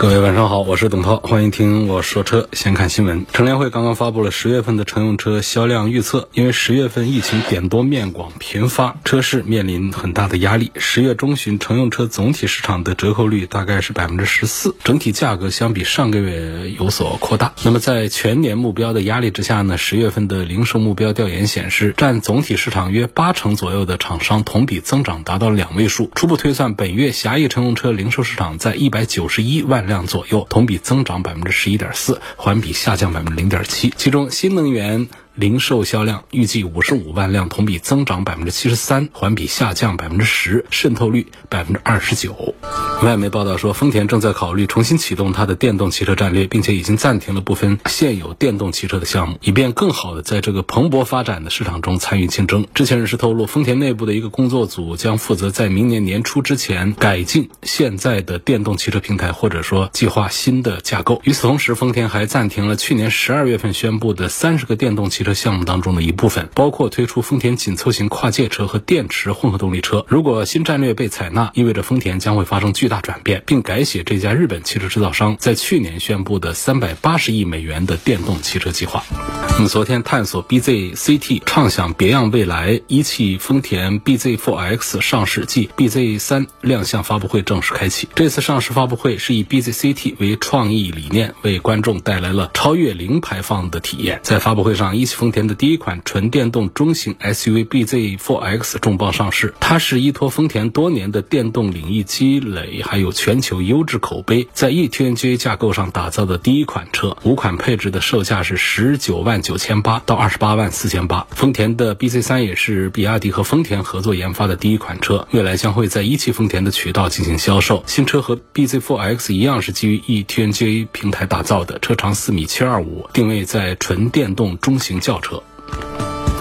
各位晚上好，我是董涛，欢迎听我说车。先看新闻，乘联会刚刚发布了十月份的乘用车销量预测。因为十月份疫情点多面广频发，车市面临很大的压力。十月中旬乘用车总体市场的折扣率大概是百分之十四，整体价格相比上个月有所扩大。那么在全年目标的压力之下呢，十月份的零售目标调研显示，占总体市场约八成左右的厂商同比增长达到两位数。初步推算，本月狭义乘用车零售市场在一百九十一万。量左右，同比增长百分之十一点四，环比下降百分之零点七。其中，新能源。零售销量预计五十五万辆，同比增长百分之七十三，环比下降百分之十，渗透率百分之二十九。外媒报道说，丰田正在考虑重新启动它的电动汽车战略，并且已经暂停了部分现有电动汽车的项目，以便更好的在这个蓬勃发展的市场中参与竞争。知情人士透露，丰田内部的一个工作组将负责在明年年初之前改进现在的电动汽车平台，或者说计划新的架构。与此同时，丰田还暂停了去年十二月份宣布的三十个电动汽车。项目当中的一部分，包括推出丰田紧凑型跨界车和电池混合动力车。如果新战略被采纳，意味着丰田将会发生巨大转变，并改写这家日本汽车制造商在去年宣布的三百八十亿美元的电动汽车计划。那么，昨天探索 BZCT，畅想别样未来，一汽丰田 BZ4X 上市暨 BZ3 亮相发布会正式开启。这次上市发布会是以 BZCT 为创意理念，为观众带来了超越零排放的体验。在发布会上，一丰田的第一款纯电动中型 SUV BZ4X 重磅上市。它是依托丰田多年的电动领域积累，还有全球优质口碑，在 eTNGA 架构上打造的第一款车。五款配置的售价是十九万九千八到二十八万四千八。丰田的 BZ3 也是比亚迪和丰田合作研发的第一款车，未来将会在一汽丰田的渠道进行销售。新车和 BZ4X 一样是基于 eTNGA 平台打造的，车长四米七二五，定位在纯电动中型轿。车。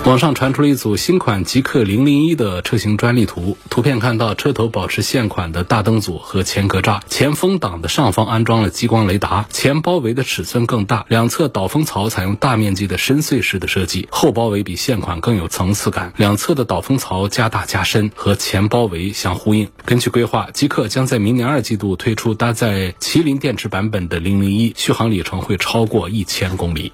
网上传出了一组新款极氪零零一的车型专利图，图片看到车头保持现款的大灯组和前格栅，前风挡的上方安装了激光雷达，前包围的尺寸更大，两侧导风槽采用大面积的深邃式的设计，后包围比现款更有层次感，两侧的导风槽加大加深，和前包围相呼应。根据规划，极氪将在明年二季度推出搭载麒麟电池版本的零零一，续航里程会超过一千公里。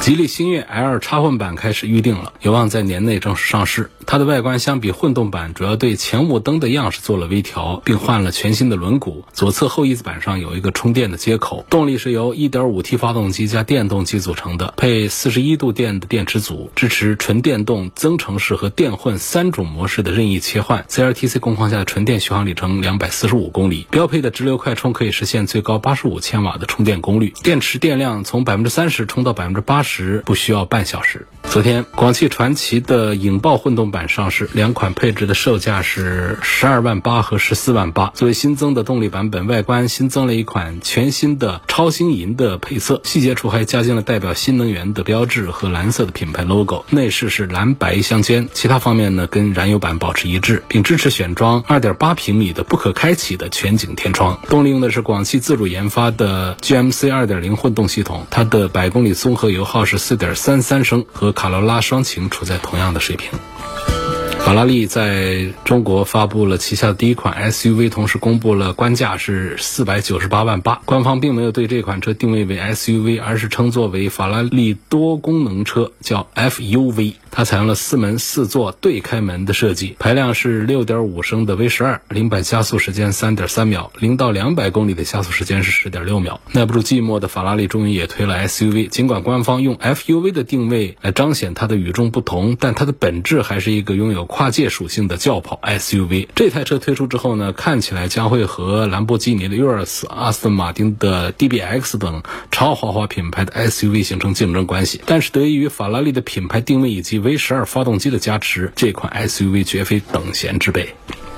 吉利星越 L 插混版开始预定，有望在年内正式上市。它的外观相比混动版，主要对前雾灯的样式做了微调，并换了全新的轮毂。左侧后翼子板上有一个充电的接口。动力是由 1.5T 发动机加电动机组成的，配41度电的电池组，支持纯电动、增程式和电混三种模式的任意切换。CLTC 工况下的纯电续航里程245公里，标配的直流快充可以实现最高85千瓦的充电功率。电池电量从百分之三十充到百分之八十不需要半小时。昨天，广汽传祺的影豹混动版上市，两款配置的售价是十二万八和十四万八。作为新增的动力版本，外观新增了一款全新的超星银的配色，细节处还加进了代表新能源的标志和蓝色的品牌 logo。内饰是蓝白相间，其他方面呢跟燃油版保持一致，并支持选装二点八平米的不可开启的全景天窗。动力用的是广汽自主研发的 GMC 二点零混动系统，它的百公里综合油耗是四点三三升，和卡罗拉双擎处在同样的水平。法拉利在中国发布了旗下第一款 SUV，同时公布了官价是四百九十八万八。官方并没有对这款车定位为 SUV，而是称作为法拉利多功能车，叫 FUV。它采用了四门四座对开门的设计，排量是六点五升的 V 十二，零百加速时间三点三秒，零到两百公里的加速时间是十点六秒。耐不住寂寞的法拉利终于也推了 SUV，尽管官方用 FUV 的定位来彰显它的与众不同，但它的本质还是一个拥有跨跨界属性的轿跑 SUV。这台车推出之后呢，看起来将会和兰博基尼的 Urus、阿斯顿马丁的 DBX 等超豪华品牌的 SUV 形成竞争关系。但是得益于法拉利的品牌定位以及 V 十二发动机的加持，这款 SUV 绝非等闲之辈。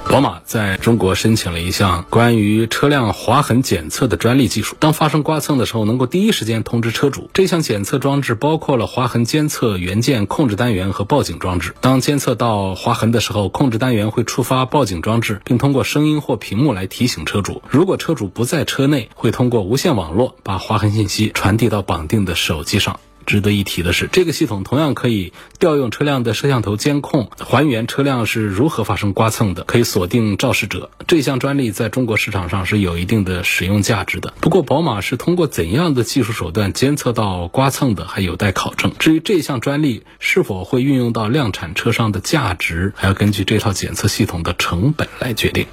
宝马在中国申请了一项关于车辆划痕检测的专利技术，当发生刮蹭的时候，能够第一时间通知车主。这项检测装置包括了划痕监测元件控制单元和报警装置。当监测到划痕的时候，控制单元会触发报警装置，并通过声音或屏幕来提醒车主。如果车主不在车内，会通过无线网络把划痕信息传递到绑定的手机上。值得一提的是，这个系统同样可以调用车辆的摄像头监控，还原车辆是如何发生刮蹭的，可以锁定肇事者。这项专利在中国市场上是有一定的使用价值的。不过，宝马是通过怎样的技术手段监测到刮蹭的，还有待考证。至于这项专利是否会运用到量产车上的价值，还要根据这套检测系统的成本来决定。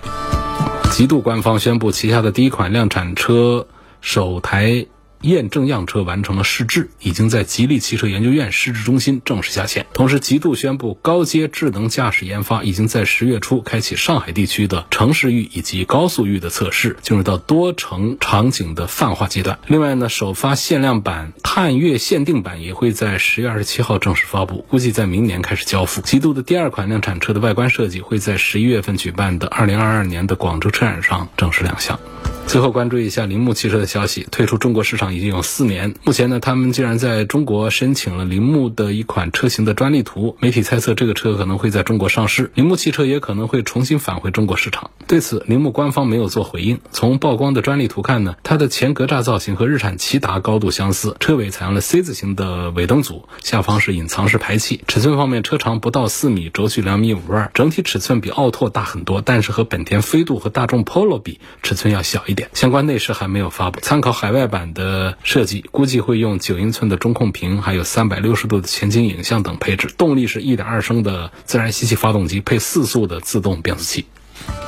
极度官方宣布，旗下的第一款量产车首台。验证样车完成了试制，已经在吉利汽车研究院试制中心正式下线。同时，极度宣布高阶智能驾驶研发已经在十月初开启上海地区的城市域以及高速域的测试，进入到多城场景的泛化阶段。另外呢，首发限量版探岳限定版也会在十月二十七号正式发布，估计在明年开始交付。极度的第二款量产车的外观设计会在十一月份举办的二零二二年的广州车展上正式亮相。最后关注一下铃木汽车的消息，退出中国市场已经有四年。目前呢，他们竟然在中国申请了铃木的一款车型的专利图。媒体猜测这个车可能会在中国上市，铃木汽车也可能会重新返回中国市场。对此，铃木官方没有做回应。从曝光的专利图看呢，它的前格栅造型和日产骐达高度相似，车尾采用了 C 字形的尾灯组，下方是隐藏式排气。尺寸方面，车长不到四米，轴距两米五二，整体尺寸比奥拓大很多，但是和本田飞度和大众 Polo 比，尺寸要小一。点相关内饰还没有发布，参考海外版的设计，估计会用九英寸的中控屏，还有三百六十度的前景影像等配置。动力是一点二升的自然吸气发动机，配四速的自动变速器。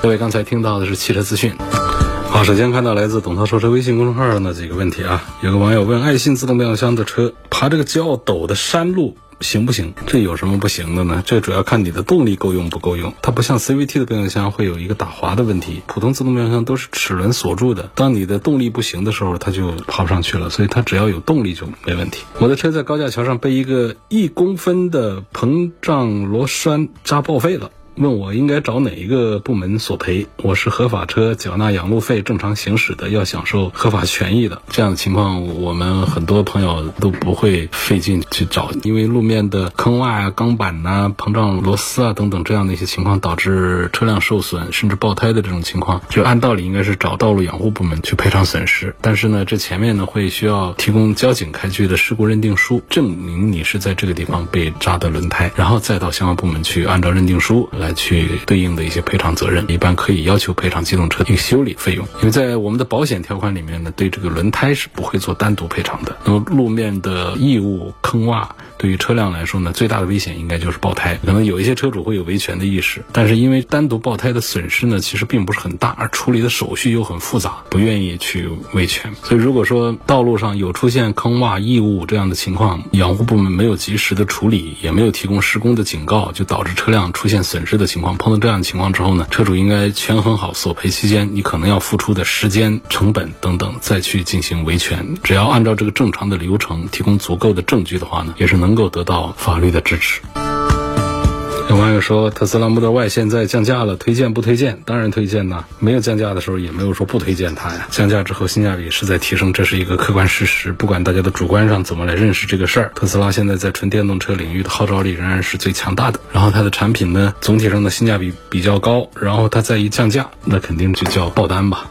各位刚才听到的是汽车资讯。好，首先看到来自董涛说车微信公众号上的几个问题啊，有个网友问：爱信自动变速箱的车爬这个较陡的山路。行不行？这有什么不行的呢？这主要看你的动力够用不够用。它不像 CVT 的变速箱会有一个打滑的问题，普通自动变速箱都是齿轮锁住的。当你的动力不行的时候，它就爬不上去了。所以它只要有动力就没问题。我的车在高架桥上被一个一公分的膨胀螺栓扎报废了。问我应该找哪一个部门索赔？我是合法车，缴纳养路费，正常行驶的，要享受合法权益的。这样的情况，我们很多朋友都不会费劲去找，因为路面的坑洼啊、钢板呐、膨胀螺丝啊等等这样的一些情况，导致车辆受损甚至爆胎的这种情况，就按道理应该是找道路养护部门去赔偿损失。但是呢，这前面呢会需要提供交警开具的事故认定书，证明你是在这个地方被扎的轮胎，然后再到相关部门去按照认定书。来去对应的一些赔偿责任，一般可以要求赔偿机动车一个修理费用。因为在我们的保险条款里面呢，对这个轮胎是不会做单独赔偿的。那么路面的异物、坑洼。对于车辆来说呢，最大的危险应该就是爆胎。可能有一些车主会有维权的意识，但是因为单独爆胎的损失呢，其实并不是很大，而处理的手续又很复杂，不愿意去维权。所以如果说道路上有出现坑洼异物这样的情况，养护部门没有及时的处理，也没有提供施工的警告，就导致车辆出现损失的情况。碰到这样的情况之后呢，车主应该权衡好索赔期间你可能要付出的时间、成本等等，再去进行维权。只要按照这个正常的流程，提供足够的证据的话呢，也是能。能够得到法律的支持。有网友说，特斯拉 Model Y 现在降价了，推荐不推荐？当然推荐呐！没有降价的时候，也没有说不推荐它呀。降价之后，性价比是在提升，这是一个客观事实。不管大家的主观上怎么来认识这个事儿，特斯拉现在在纯电动车领域的号召力仍然是最强大的。然后它的产品呢，总体上的性价比比较高。然后它再一降价，那肯定就叫爆单吧。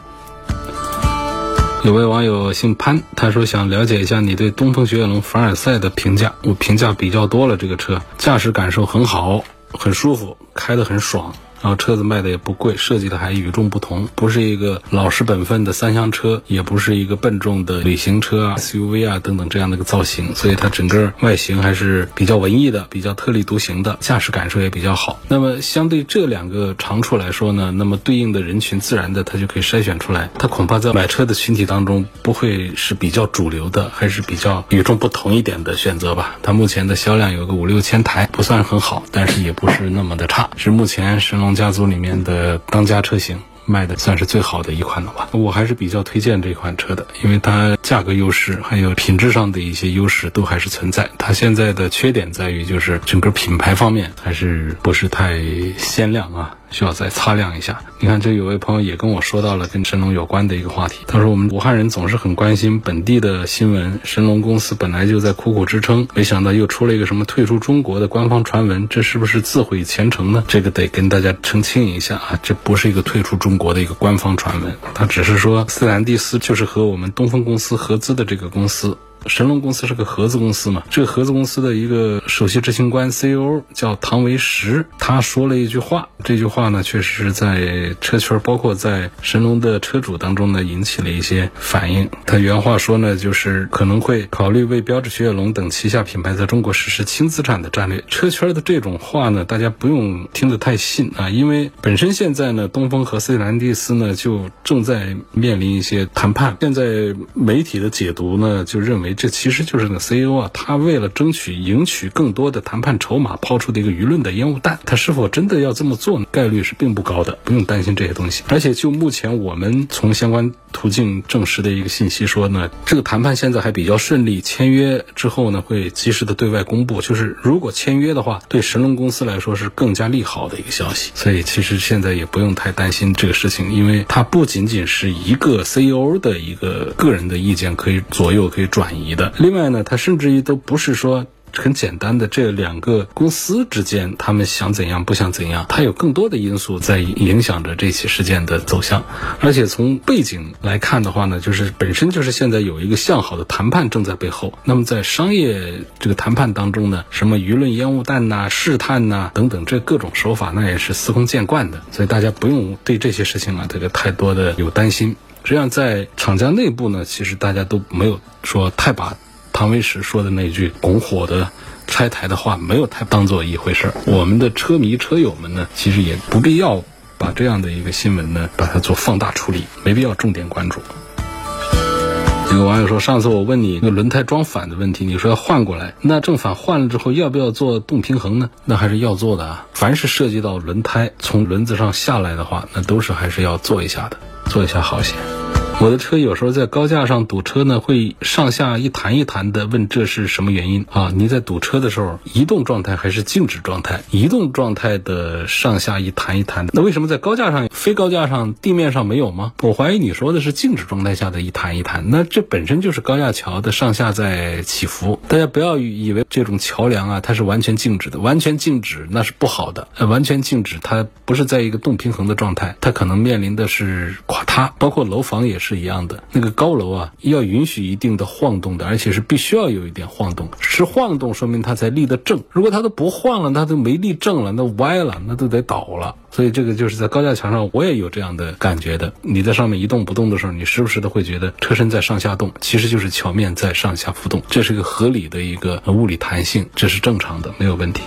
有位网友姓潘，他说想了解一下你对东风雪铁龙凡尔赛的评价。我评价比较多了，这个车驾驶感受很好，很舒服，开得很爽。然后车子卖的也不贵，设计的还与众不同，不是一个老实本分的三厢车，也不是一个笨重的旅行车啊、SUV 啊等等这样的一个造型，所以它整个外形还是比较文艺的，比较特立独行的，驾驶感受也比较好。那么相对这两个长处来说呢，那么对应的人群自然的它就可以筛选出来，它恐怕在买车的群体当中不会是比较主流的，还是比较与众不同一点的选择吧。它目前的销量有个五六千台，不算很好，但是也不是那么的差，是目前神龙。家族里面的当家车型卖的算是最好的一款了吧？我还是比较推荐这款车的，因为它价格优势，还有品质上的一些优势都还是存在。它现在的缺点在于，就是整个品牌方面还是不是太鲜亮啊。需要再擦亮一下。你看，这有位朋友也跟我说到了跟神龙有关的一个话题。他说，我们武汉人总是很关心本地的新闻。神龙公司本来就在苦苦支撑，没想到又出了一个什么退出中国的官方传闻，这是不是自毁前程呢？这个得跟大家澄清一下啊，这不是一个退出中国的一个官方传闻，他只是说斯兰蒂斯就是和我们东风公司合资的这个公司。神龙公司是个合资公司嘛？这个合资公司的一个首席执行官 CEO 叫唐维石，他说了一句话，这句话呢，确实是在车圈，包括在神龙的车主当中呢，引起了一些反应。他原话说呢，就是可能会考虑为标致雪铁龙等旗下品牌在中国实施轻资产的战略。车圈的这种话呢，大家不用听得太信啊，因为本身现在呢，东风和斯兰蒂斯呢，就正在面临一些谈判。现在媒体的解读呢，就认为。这其实就是那个 CEO 啊，他为了争取赢取更多的谈判筹码，抛出的一个舆论的烟雾弹。他是否真的要这么做呢？概率是并不高的，不用担心这些东西。而且就目前我们从相关途径证实的一个信息说呢，这个谈判现在还比较顺利，签约之后呢会及时的对外公布。就是如果签约的话，对神龙公司来说是更加利好的一个消息。所以其实现在也不用太担心这个事情，因为它不仅仅是一个 CEO 的一个个人的意见可以左右可以转移。的，另外呢，它甚至于都不是说很简单的这两个公司之间，他们想怎样不想怎样，它有更多的因素在影响着这起事件的走向。而且从背景来看的话呢，就是本身就是现在有一个向好的谈判正在背后。那么在商业这个谈判当中呢，什么舆论烟雾弹呐、试探呐等等，这各种手法那也是司空见惯的。所以大家不用对这些事情啊这个太多的有担心。实际上，在厂家内部呢，其实大家都没有说太把唐维石说的那句拱火的拆台的话，没有太当做一回事儿。我们的车迷车友们呢，其实也不必要把这样的一个新闻呢，把它做放大处理，没必要重点关注。有个网友说，上次我问你那个轮胎装反的问题，你说要换过来，那正反换了之后，要不要做动平衡呢？那还是要做的啊。凡是涉及到轮胎从轮子上下来的话，那都是还是要做一下的。做一下好些。我的车有时候在高架上堵车呢，会上下一弹一弹的，问这是什么原因啊？你在堵车的时候，移动状态还是静止状态？移动状态的上下一弹一弹，那为什么在高架上、非高架上地面上没有吗？我怀疑你说的是静止状态下的一弹一弹，那这本身就是高架桥的上下在起伏。大家不要以为这种桥梁啊，它是完全静止的，完全静止那是不好的。完全静止，它不是在一个动平衡的状态，它可能面临的是垮塌，包括楼房也是。是一样的，那个高楼啊，要允许一定的晃动的，而且是必须要有一点晃动，是晃动说明它才立得正。如果它都不晃了，它都没立正了，那歪了，那都得倒了。所以这个就是在高架桥上，我也有这样的感觉的。你在上面一动不动的时候，你时不时的会觉得车身在上下动，其实就是桥面在上下浮动，这是一个合理的一个物理弹性，这是正常的，没有问题。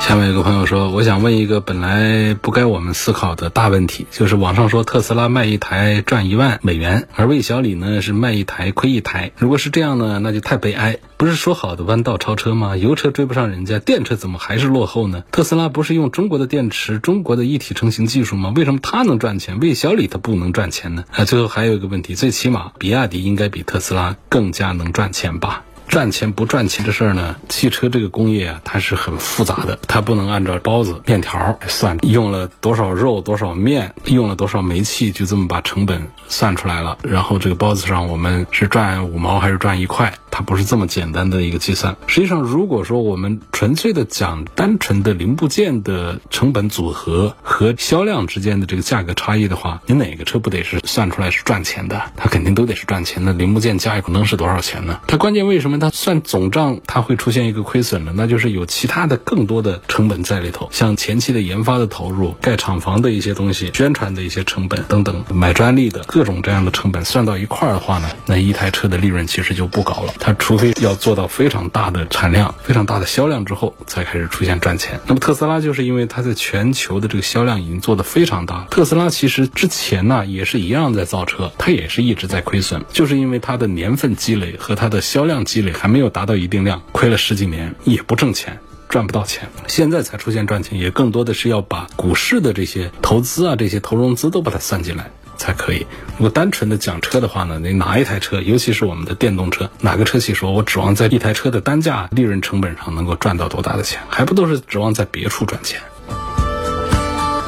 下面有个朋友说，我想问一个本来不该我们思考的大问题，就是网上说特斯拉卖一台赚一万美元，而魏小李呢是卖一台亏一台。如果是这样呢，那就太悲哀。不是说好的弯道超车吗？油车追不上人家，电车怎么还是落后呢？特斯拉不是用中国的电池、中国的一体成型技术吗？为什么它能赚钱，魏小李他不能赚钱呢？啊，最后还有一个问题，最起码比亚迪应该比特斯拉更加能赚钱吧？赚钱不赚钱的事儿呢？汽车这个工业啊，它是很复杂的，它不能按照包子、面条算用了多少肉、多少面，用了多少煤气，就这么把成本算出来了。然后这个包子上我们是赚五毛还是赚一块？它不是这么简单的一个计算。实际上，如果说我们纯粹的讲单纯的零部件的成本组合和销量之间的这个价格差异的话，你哪个车不得是算出来是赚钱的？它肯定都得是赚钱的。零部件加一块能是多少钱呢？它关键为什么？它算总账，它会出现一个亏损呢，那就是有其他的更多的成本在里头，像前期的研发的投入、盖厂房的一些东西、宣传的一些成本等等，买专利的各种这样的成本算到一块儿的话呢，那一台车的利润其实就不高了。它除非要做到非常大的产量、非常大的销量之后，才开始出现赚钱。那么特斯拉就是因为它在全球的这个销量已经做得非常大，特斯拉其实之前呢也是一样在造车，它也是一直在亏损，就是因为它的年份积累和它的销量积累。还没有达到一定量，亏了十几年也不挣钱，赚不到钱。现在才出现赚钱，也更多的是要把股市的这些投资啊、这些投融资都把它算进来。才可以。如果单纯的讲车的话呢，你哪一台车，尤其是我们的电动车，哪个车企说我指望在一台车的单价利润成本上能够赚到多大的钱，还不都是指望在别处赚钱？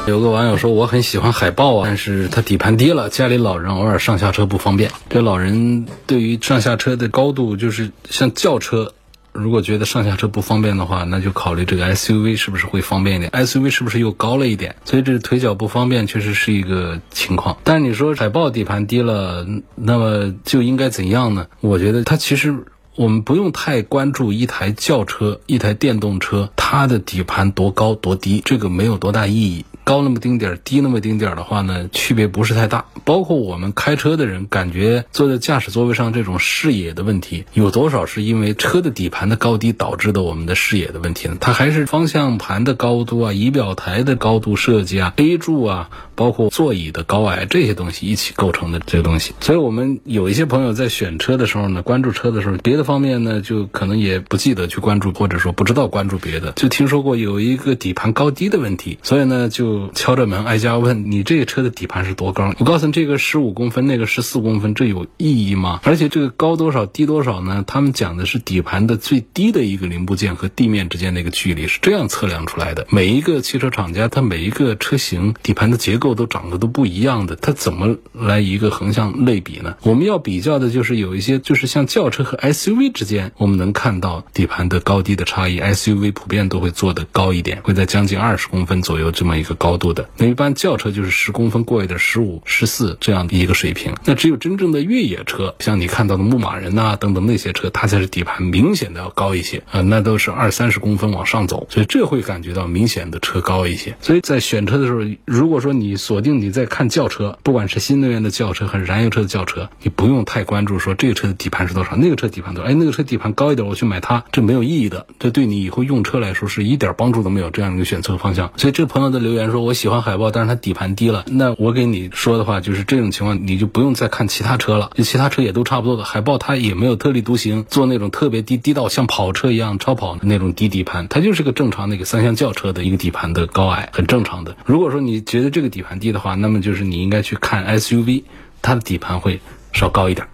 有个网友说我很喜欢海豹啊，但是它底盘低了，家里老人偶尔上下车不方便。这老人对于上下车的高度，就是像轿车，如果觉得上下车不方便的话，那就考虑这个 SUV 是不是会方便一点？SUV 是不是又高了一点？所以这腿脚不方便确实是一个情况。但是你说海豹底盘低了，那么就应该怎样呢？我觉得它其实。我们不用太关注一台轿车、一台电动车它的底盘多高多低，这个没有多大意义。高那么丁点儿，低那么丁点儿的话呢，区别不是太大。包括我们开车的人，感觉坐在驾驶座位上这种视野的问题，有多少是因为车的底盘的高低导致的我们的视野的问题呢？它还是方向盘的高度啊、仪表台的高度设计啊、A 柱啊，包括座椅的高矮这些东西一起构成的这个东西。所以我们有一些朋友在选车的时候呢，关注车的时候，别的方面呢就可能也不记得去关注，或者说不知道关注别的，就听说过有一个底盘高低的问题，所以呢就。敲着门挨家问你这个车的底盘是多高？我告诉你，这个十五公分，那个十四公分，这有意义吗？而且这个高多少低多少呢？他们讲的是底盘的最低的一个零部件和地面之间的一个距离是这样测量出来的。每一个汽车厂家，它每一个车型底盘的结构都长得都不一样的，它怎么来一个横向类比呢？我们要比较的就是有一些就是像轿车和 SUV 之间，我们能看到底盘的高低的差异。SUV 普遍都会做的高一点，会在将近二十公分左右这么一个高度的。那一般轿车就是十公分过一点，十五、十四这样的一个水平。那只有真正的越野车，像你看到的牧马人呐等等那些车，它才是底盘明显的要高一些啊，那都是二三十公分往上走，所以这会感觉到明显的车高一些。所以在选车的时候，如果说你锁定你在看轿车，不管是新能源的轿车还是燃油车的轿车，你不用太关注说这个车的底盘是多少，那个车底盘多少，哎，那个车底盘高一点，我去买它，这没有意义的，这对你以后用车来说是一点帮助都没有这样一个选择方向。所以这个朋友的留言说，我喜欢海豹，但是它底盘低了。那我给你说的话就是这种情况，你就不用再看其他车了，其他车也都差不多的。海豹它也没有特立独行，做那种特别低低到像跑车一样超跑的那种低底盘，它就是个正常那个三厢轿车的一个底盘的高矮，很正常的。如果说你觉得这个底盘低的话，那么就是你应该去看 SUV，它的底盘会稍高一点。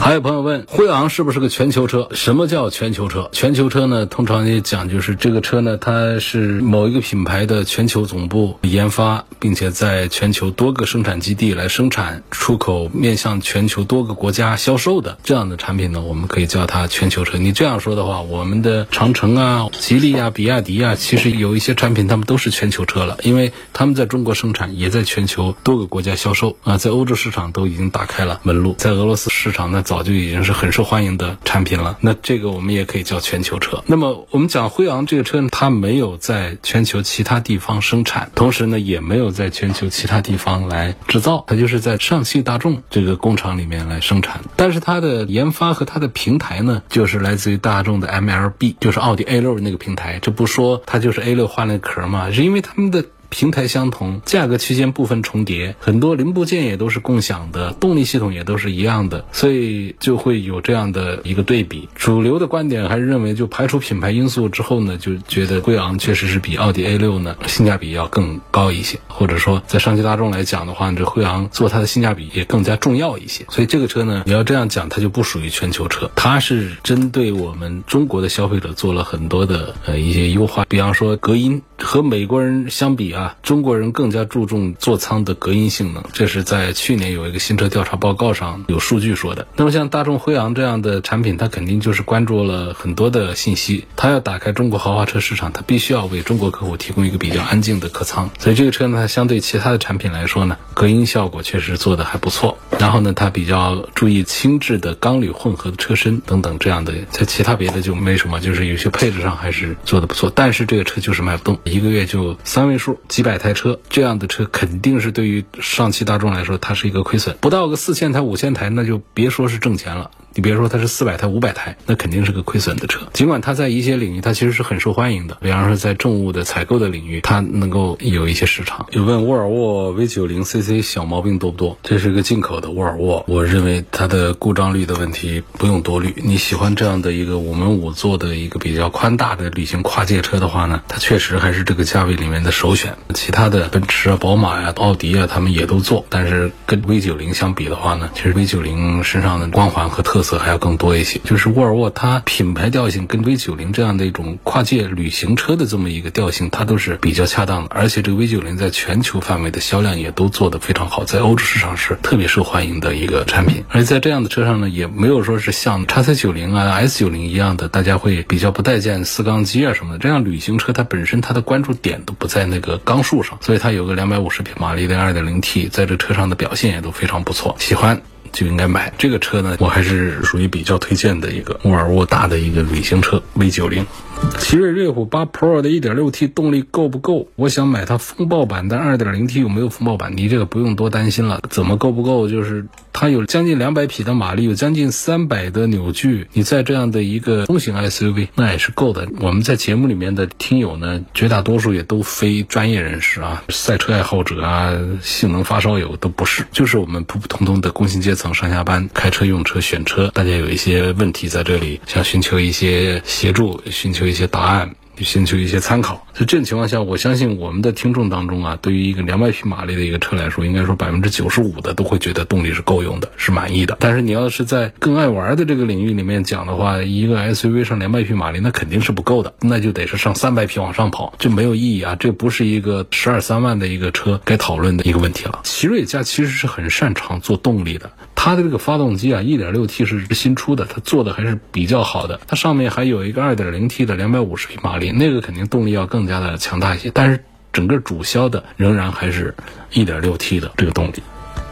还有朋友问，辉昂是不是个全球车？什么叫全球车？全球车呢，通常也讲就是这个车呢，它是某一个品牌的全球总部研发，并且在全球多个生产基地来生产、出口，面向全球多个国家销售的这样的产品呢，我们可以叫它全球车。你这样说的话，我们的长城啊、吉利啊、比亚迪啊，其实有一些产品他们都是全球车了，因为他们在中国生产，也在全球多个国家销售啊，在欧洲市场都已经打开了门路，在俄罗斯市场呢。早就已经是很受欢迎的产品了，那这个我们也可以叫全球车。那么我们讲辉昂这个车呢，它没有在全球其他地方生产，同时呢也没有在全球其他地方来制造，它就是在上汽大众这个工厂里面来生产。但是它的研发和它的平台呢，就是来自于大众的 MLB，就是奥迪 A 六那个平台。这不说它就是 A 六换了壳嘛，是因为他们的。平台相同，价格区间部分重叠，很多零部件也都是共享的，动力系统也都是一样的，所以就会有这样的一个对比。主流的观点还是认为，就排除品牌因素之后呢，就觉得辉昂确实是比奥迪 A 六呢性价比要更高一些，或者说在上汽大众来讲的话，这辉昂做它的性价比也更加重要一些。所以这个车呢，你要这样讲，它就不属于全球车，它是针对我们中国的消费者做了很多的呃一些优化，比方说隔音和美国人相比啊。啊，中国人更加注重座舱的隔音性能，这是在去年有一个新车调查报告上有数据说的。那么像大众辉昂这样的产品，它肯定就是关注了很多的信息。它要打开中国豪华车市场，它必须要为中国客户提供一个比较安静的客舱。所以这个车呢，它相对其他的产品来说呢，隔音效果确实做的还不错。然后呢，它比较注意轻质的钢铝混合的车身等等这样的，在其他别的就没什么，就是有些配置上还是做的不错。但是这个车就是卖不动，一个月就三位数。几百台车，这样的车肯定是对于上汽大众来说，它是一个亏损。不到个四千台、五千台，那就别说是挣钱了。你别说它是四百台、五百台，那肯定是个亏损的车。尽管它在一些领域它其实是很受欢迎的，比方说在政务的采购的领域，它能够有一些市场。有问沃尔沃 V90 CC 小毛病多不多？这是个进口的沃尔沃，我认为它的故障率的问题不用多虑。你喜欢这样的一个五门五座的一个比较宽大的旅行跨界车的话呢，它确实还是这个价位里面的首选。其他的奔驰啊、宝马呀、奥迪啊，他们也都做，但是跟 V90 相比的话呢，其实 V90 身上的光环和特特色还要更多一些。就是沃尔沃它品牌调性跟 V90 这样的一种跨界旅行车的这么一个调性，它都是比较恰当的。而且这个 V90 在全球范围的销量也都做得非常好，在欧洲市场是特别受欢迎的一个产品。而且在这样的车上呢，也没有说是像叉 C 九零啊、S 九零一样的，大家会比较不待见四缸机啊什么的。这样旅行车它本身它的关注点都不在那个缸数上，所以它有个两百五十匹马力的二点零 T，在这车上的表现也都非常不错。喜欢。就应该买这个车呢，我还是属于比较推荐的一个沃尔沃大的一个旅行车 V90。奇瑞瑞虎8 Pro 的 1.6T 动力够不够？我想买它风暴版，但 2.0T 有没有风暴版？你这个不用多担心了。怎么够不够？就是它有将近两百匹的马力，有将近三百的扭矩。你在这样的一个中型 SUV，那也是够的。我们在节目里面的听友呢，绝大多数也都非专业人士啊，赛车爱好者啊，性能发烧友都不是，就是我们普普通通的工薪阶层上下班开车用车选车，大家有一些问题在这里，想寻求一些协助，寻求。一些答案，寻求一些参考。在这种情况下，我相信我们的听众当中啊，对于一个两百匹马力的一个车来说，应该说百分之九十五的都会觉得动力是够用的，是满意的。但是你要是在更爱玩的这个领域里面讲的话，一个 SUV 上两百匹马力那肯定是不够的，那就得是上三百匹往上跑，就没有意义啊！这不是一个十二三万的一个车该讨论的一个问题了。奇瑞家其实是很擅长做动力的。它的这个发动机啊，1.6T 是新出的，它做的还是比较好的。它上面还有一个 2.0T 的250匹马力，那个肯定动力要更加的强大一些。但是整个主销的仍然还是 1.6T 的这个动力。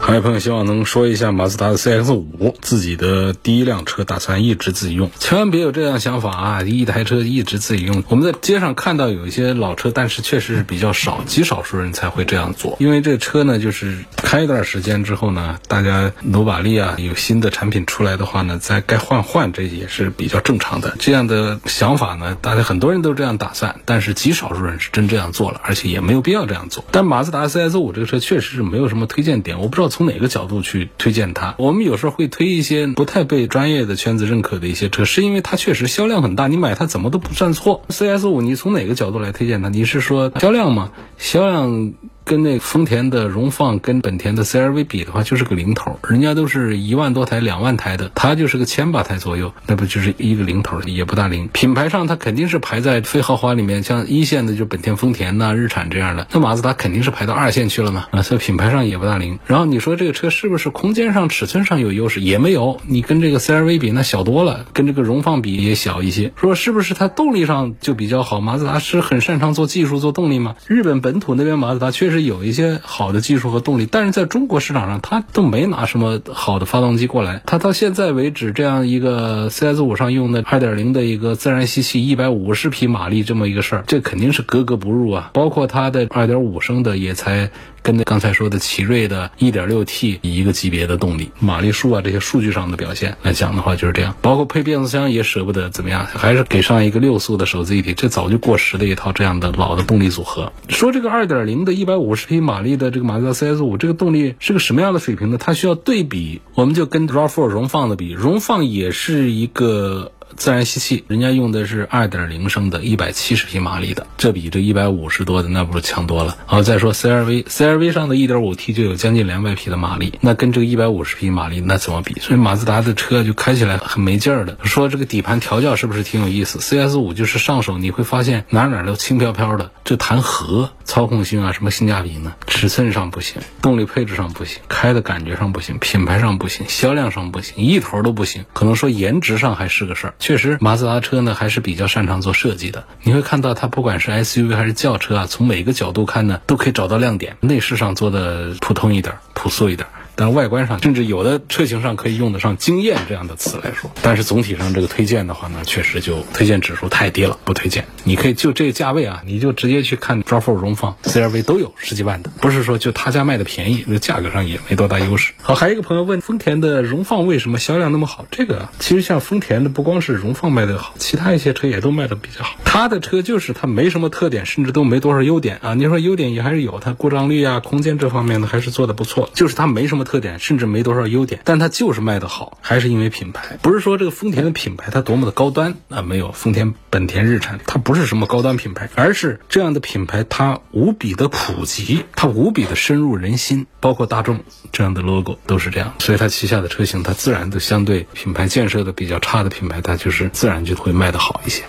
还有朋友希望能说一下马自达的 CX 五，自己的第一辆车，打算一直自己用，千万别有这样想法啊！一台车一直自己用，我们在街上看到有一些老车，但是确实是比较少，极少数人才会这样做。因为这车呢，就是开一段时间之后呢，大家努把力啊，有新的产品出来的话呢，再该换换，这也是比较正常的。这样的想法呢，大家很多人都这样打算，但是极少数人是真这样做了，而且也没有必要这样做。但马自达 CX 五这个车确实是没有什么推荐点，我不知道。从哪个角度去推荐它？我们有时候会推一些不太被专业的圈子认可的一些车，是因为它确实销量很大，你买它怎么都不算错。CS 五，你从哪个角度来推荐它？你是说销量吗？销量？跟那丰田的荣放跟本田的 CRV 比的话，就是个零头，人家都是一万多台、两万台的，它就是个千把台左右，那不就是一个零头，也不大灵。品牌上它肯定是排在非豪华里面，像一线的就本田、丰田呐、日产这样的，那马自达肯定是排到二线去了嘛，啊，所以品牌上也不大灵。然后你说这个车是不是空间上、尺寸上有优势？也没有，你跟这个 CRV 比那小多了，跟这个荣放比也小一些。说是不是它动力上就比较好？马自达是很擅长做技术、做动力吗？日本本土那边马自达确是。有一些好的技术和动力，但是在中国市场上，它都没拿什么好的发动机过来。它到现在为止，这样一个 CS 五上用的二点零的一个自然吸气，一百五十匹马力这么一个事儿，这肯定是格格不入啊。包括它的二点五升的也才。跟那刚才说的奇瑞的 1.6T 一个级别的动力，马力数啊这些数据上的表现来讲的话就是这样，包括配变速箱也舍不得怎么样，还是给上一个六速的手自一体，这早就过时的一套这样的老的动力组合。说这个2.0的150匹马力的这个马自达 CS5 这个动力是个什么样的水平呢？它需要对比，我们就跟 RAV4 荣放的比，荣放也是一个。自然吸气，人家用的是二点零升的，一百七十匹马力的，这比这一百五十多的那不是强多了。好，再说 CRV，CRV 上的一点五 T 就有将近两百匹的马力，那跟这个一百五十匹马力那怎么比？所以马自达的车就开起来很没劲儿的。说这个底盘调教是不是挺有意思？CS 五就是上手你会发现哪哪都轻飘飘的，这谈何操控性啊，什么性价比呢？尺寸上不行，动力配置上不行，开的感觉上不行，品牌上不行，销量上不行，一头都不行。可能说颜值上还是个事儿。确实，马自达车呢还是比较擅长做设计的。你会看到它不管是 SUV 还是轿车啊，从每个角度看呢，都可以找到亮点。内饰上做的普通一点、朴素一点。但外观上甚至有的车型上可以用得上惊艳这样的词来说。但是总体上这个推荐的话呢，确实就推荐指数太低了，不推荐。你可以就这个价位啊，你就直接去看 RAV4、荣放、CRV 都有十几万的，不是说就他家卖的便宜，那价格上也没多大优势。好，还有一个朋友问丰田的荣放为什么销量那么好？这个其实像丰田的不光是荣放卖的好，其他一些车也都卖的比较好。它的车就是它没什么特点，甚至都没多少优点啊。你说优点也还是有，它故障率啊、空间这方面的还是做的不错。就是它没什么特点，甚至没多少优点，但它就是卖的好，还是因为品牌。不是说这个丰田的品牌它多么的高端啊，没有丰田、本田、日产，它不是什么高端品牌，而是这样的品牌它无比的普及，它无比的深入人心，包括大众这样的 logo 都是这样，所以它旗下的车型它自然的相对品牌建设的比较差的品牌，它就是自然就会卖得好一些。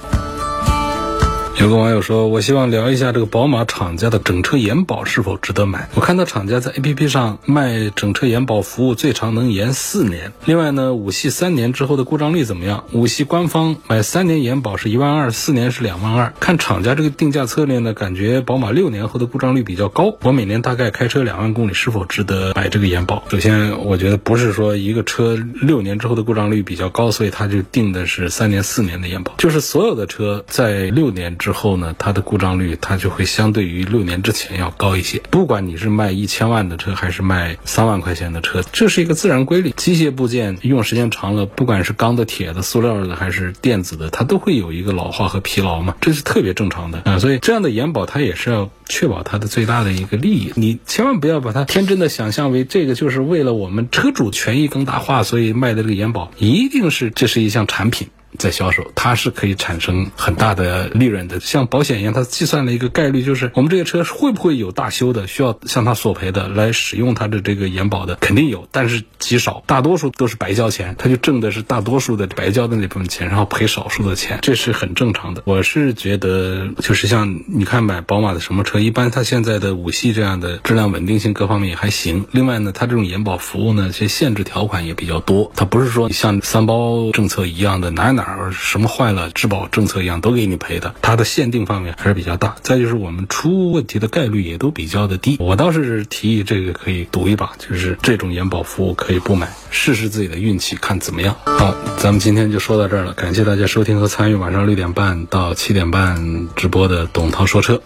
有个网友说：“我希望聊一下这个宝马厂家的整车延保是否值得买。我看到厂家在 APP 上卖整车延保服务，最长能延四年。另外呢，五系三年之后的故障率怎么样？五系官方买三年延保是一万二，四年是两万二。看厂家这个定价策略呢，感觉宝马六年后的故障率比较高。我每年大概开车两万公里，是否值得买这个延保？首先，我觉得不是说一个车六年之后的故障率比较高，所以他就定的是三年、四年的延保，就是所有的车在六年之。之后呢，它的故障率它就会相对于六年之前要高一些。不管你是卖一千万的车还是卖三万块钱的车，这是一个自然规律。机械部件用时间长了，不管是钢的、铁的、塑料的还是电子的，它都会有一个老化和疲劳嘛，这是特别正常的啊。所以这样的延保它也是要确保它的最大的一个利益。你千万不要把它天真的想象为这个就是为了我们车主权益更大化，所以卖的这个延保一定是这是一项产品。在销售，它是可以产生很大的利润的，像保险一样，它计算了一个概率，就是我们这个车会不会有大修的，需要向他索赔的，来使用它的这个延保的，肯定有，但是极少，大多数都是白交钱，他就挣的是大多数的白交的那部分钱，然后赔少数的钱，这是很正常的。我是觉得，就是像你看买宝马的什么车，一般它现在的五系这样的质量稳定性各方面也还行。另外呢，它这种延保服务呢，这些限制条款也比较多，它不是说像三包政策一样的哪哪。哪什么坏了，质保政策一样都给你赔的，它的限定范围还是比较大。再就是我们出问题的概率也都比较的低。我倒是提议这个可以赌一把，就是这种延保服务可以不买，试试自己的运气，看怎么样。好，咱们今天就说到这儿了，感谢大家收听和参与晚上六点半到七点半直播的董涛说车。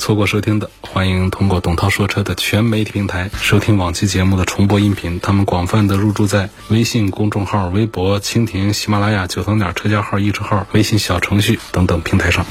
错过收听的，欢迎通过董涛说车的全媒体平台收听往期节目的重播音频。他们广泛的入驻在微信公众号、微博、蜻蜓、喜马拉雅、九层鸟车架号、易车号、微信小程序等等平台上。